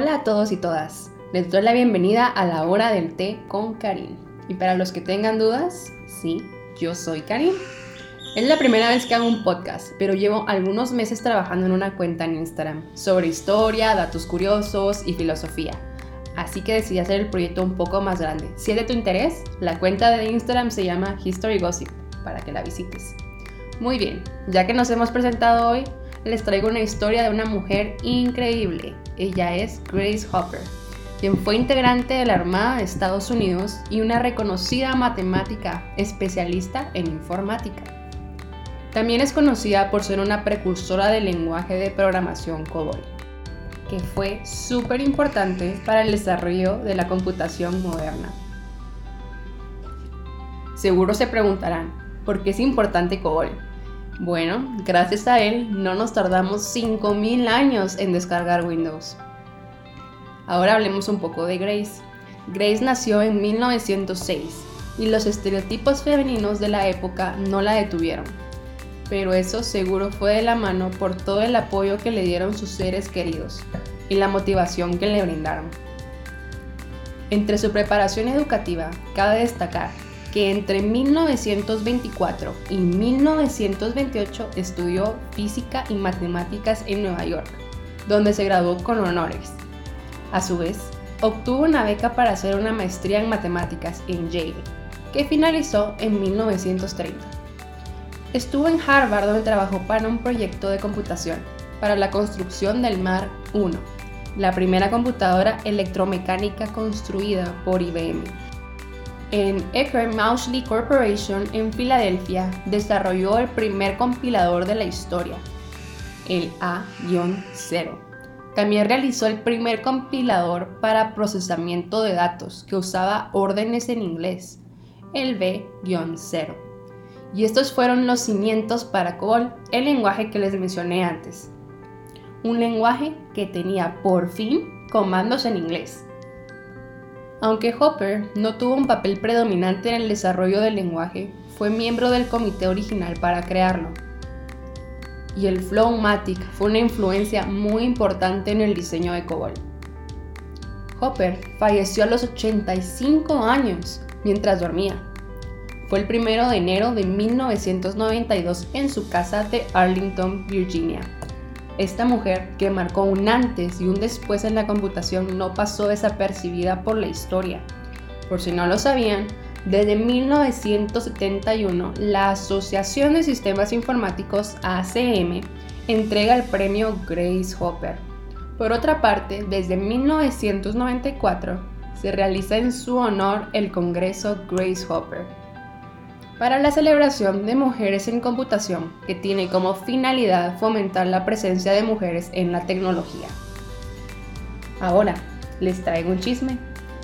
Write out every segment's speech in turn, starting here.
Hola a todos y todas. Les doy la bienvenida a la hora del té con Karim. Y para los que tengan dudas, sí, yo soy Karim. Es la primera vez que hago un podcast, pero llevo algunos meses trabajando en una cuenta en Instagram sobre historia, datos curiosos y filosofía. Así que decidí hacer el proyecto un poco más grande. Si es de tu interés, la cuenta de Instagram se llama History Gossip, para que la visites. Muy bien, ya que nos hemos presentado hoy, les traigo una historia de una mujer increíble. Ella es Grace Hopper, quien fue integrante de la Armada de Estados Unidos y una reconocida matemática especialista en informática. También es conocida por ser una precursora del lenguaje de programación COBOL, que fue súper importante para el desarrollo de la computación moderna. Seguro se preguntarán, ¿por qué es importante COBOL? Bueno, gracias a él no nos tardamos 5000 años en descargar Windows. Ahora hablemos un poco de Grace. Grace nació en 1906 y los estereotipos femeninos de la época no la detuvieron. Pero eso seguro fue de la mano por todo el apoyo que le dieron sus seres queridos y la motivación que le brindaron. Entre su preparación educativa, cabe destacar que entre 1924 y 1928 estudió física y matemáticas en Nueva York, donde se graduó con honores. A su vez, obtuvo una beca para hacer una maestría en matemáticas en Yale, que finalizó en 1930. Estuvo en Harvard donde trabajó para un proyecto de computación para la construcción del Mar 1, la primera computadora electromecánica construida por IBM en Ecker Mauchly Corporation en Filadelfia desarrolló el primer compilador de la historia, el A-0. También realizó el primer compilador para procesamiento de datos que usaba órdenes en inglés, el B-0. Y estos fueron los cimientos para COBOL, el lenguaje que les mencioné antes. Un lenguaje que tenía por fin comandos en inglés aunque Hopper no tuvo un papel predominante en el desarrollo del lenguaje, fue miembro del comité original para crearlo. Y el Flowmatic fue una influencia muy importante en el diseño de COBOL. Hopper falleció a los 85 años mientras dormía. Fue el primero de enero de 1992 en su casa de Arlington, Virginia. Esta mujer, que marcó un antes y un después en la computación, no pasó desapercibida por la historia. Por si no lo sabían, desde 1971 la Asociación de Sistemas Informáticos ACM entrega el premio Grace Hopper. Por otra parte, desde 1994 se realiza en su honor el Congreso Grace Hopper para la celebración de mujeres en computación, que tiene como finalidad fomentar la presencia de mujeres en la tecnología. Ahora, les traigo un chisme.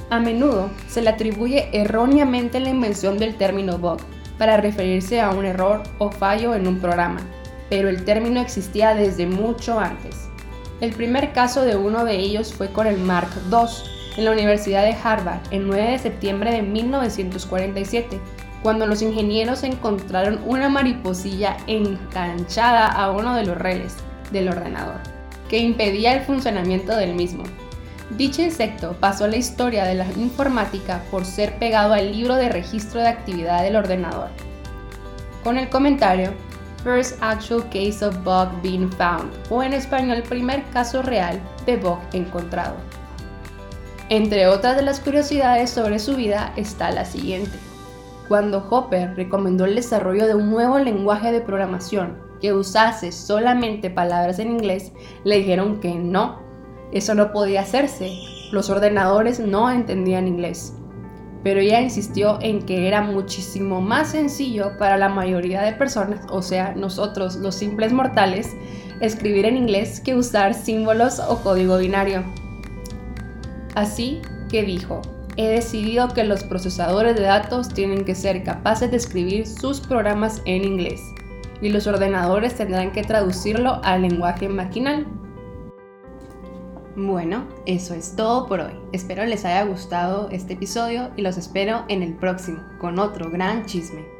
A menudo se le atribuye erróneamente la invención del término bug para referirse a un error o fallo en un programa, pero el término existía desde mucho antes. El primer caso de uno de ellos fue con el Mark II en la Universidad de Harvard el 9 de septiembre de 1947 cuando los ingenieros encontraron una mariposilla enganchada a uno de los reles del ordenador, que impedía el funcionamiento del mismo. Dicho insecto pasó a la historia de la informática por ser pegado al libro de registro de actividad del ordenador, con el comentario First Actual Case of Bug Being Found, o en español primer caso real de bug encontrado. Entre otras de las curiosidades sobre su vida está la siguiente. Cuando Hopper recomendó el desarrollo de un nuevo lenguaje de programación que usase solamente palabras en inglés, le dijeron que no, eso no podía hacerse, los ordenadores no entendían inglés. Pero ella insistió en que era muchísimo más sencillo para la mayoría de personas, o sea, nosotros los simples mortales, escribir en inglés que usar símbolos o código binario. Así que dijo, he decidido que los procesadores de datos tienen que ser capaces de escribir sus programas en inglés y los ordenadores tendrán que traducirlo al lenguaje maquinal. Bueno, eso es todo por hoy. Espero les haya gustado este episodio y los espero en el próximo con otro gran chisme.